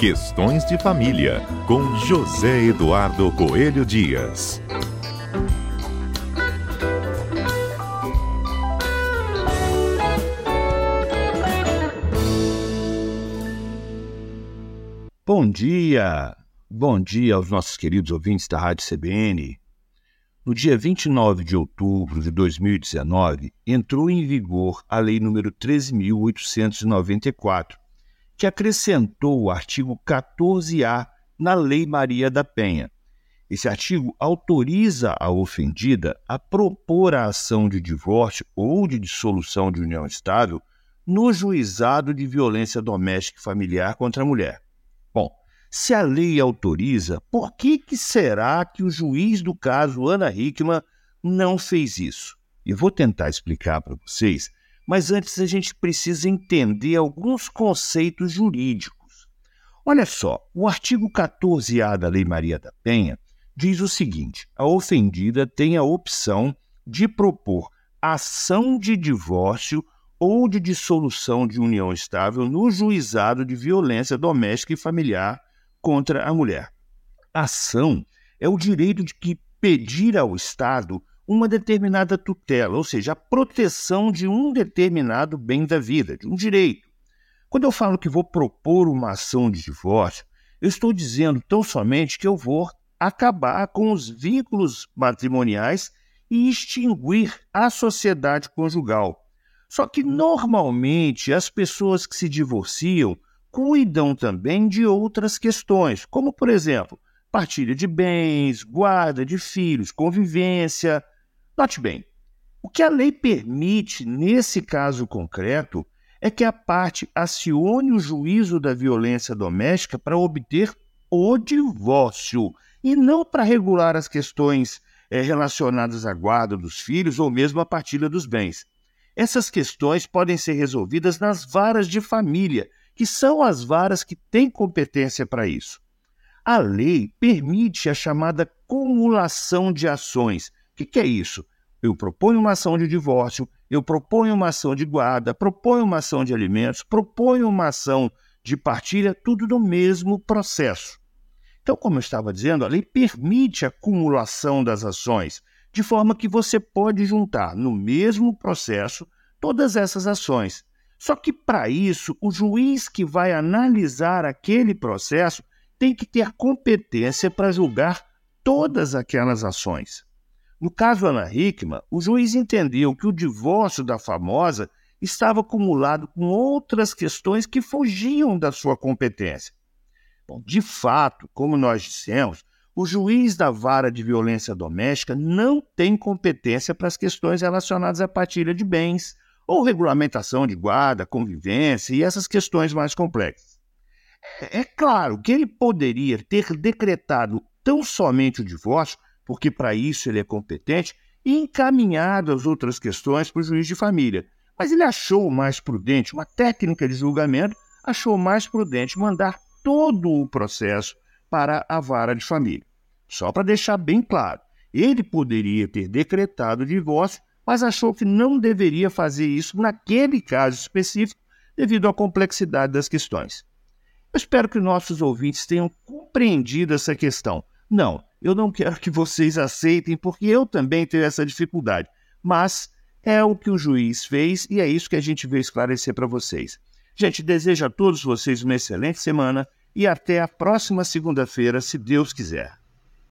Questões de Família, com José Eduardo Coelho Dias. Bom dia! Bom dia aos nossos queridos ouvintes da Rádio CBN. No dia 29 de outubro de 2019, entrou em vigor a Lei nº 13.894, que acrescentou o artigo 14A na Lei Maria da Penha. Esse artigo autoriza a ofendida a propor a ação de divórcio ou de dissolução de união estável no juizado de violência doméstica e familiar contra a mulher. Bom, se a lei autoriza, por que, que será que o juiz do caso Ana Hickman não fez isso? Eu vou tentar explicar para vocês mas antes a gente precisa entender alguns conceitos jurídicos. Olha só, o artigo 14A da Lei Maria da Penha diz o seguinte: a ofendida tem a opção de propor ação de divórcio ou de dissolução de união estável no juizado de violência doméstica e familiar contra a mulher. Ação é o direito de que pedir ao Estado uma determinada tutela, ou seja, a proteção de um determinado bem da vida, de um direito. Quando eu falo que vou propor uma ação de divórcio, eu estou dizendo tão somente que eu vou acabar com os vínculos matrimoniais e extinguir a sociedade conjugal. Só que normalmente as pessoas que se divorciam cuidam também de outras questões, como por exemplo, partilha de bens, guarda de filhos, convivência, Note bem, o que a lei permite nesse caso concreto é que a parte acione o juízo da violência doméstica para obter o divórcio e não para regular as questões é, relacionadas à guarda dos filhos ou mesmo a partilha dos bens. Essas questões podem ser resolvidas nas varas de família, que são as varas que têm competência para isso. A lei permite a chamada cumulação de ações. O que, que é isso? Eu proponho uma ação de divórcio, eu proponho uma ação de guarda, proponho uma ação de alimentos, proponho uma ação de partilha, tudo no mesmo processo. Então, como eu estava dizendo, a lei permite a acumulação das ações, de forma que você pode juntar no mesmo processo todas essas ações. Só que, para isso, o juiz que vai analisar aquele processo tem que ter competência para julgar todas aquelas ações. No caso Ana Hickman, o juiz entendeu que o divórcio da famosa estava acumulado com outras questões que fugiam da sua competência. Bom, de fato, como nós dissemos, o juiz da vara de violência doméstica não tem competência para as questões relacionadas à partilha de bens ou regulamentação de guarda, convivência e essas questões mais complexas. É, é claro que ele poderia ter decretado tão somente o divórcio porque para isso ele é competente, e encaminhado as outras questões para o juiz de família. Mas ele achou mais prudente, uma técnica de julgamento, achou mais prudente mandar todo o processo para a vara de família. Só para deixar bem claro, ele poderia ter decretado o divórcio, mas achou que não deveria fazer isso naquele caso específico devido à complexidade das questões. Eu espero que nossos ouvintes tenham compreendido essa questão. Não, eu não quero que vocês aceitem, porque eu também tenho essa dificuldade. Mas é o que o juiz fez e é isso que a gente veio esclarecer para vocês. Gente, desejo a todos vocês uma excelente semana e até a próxima segunda-feira, se Deus quiser.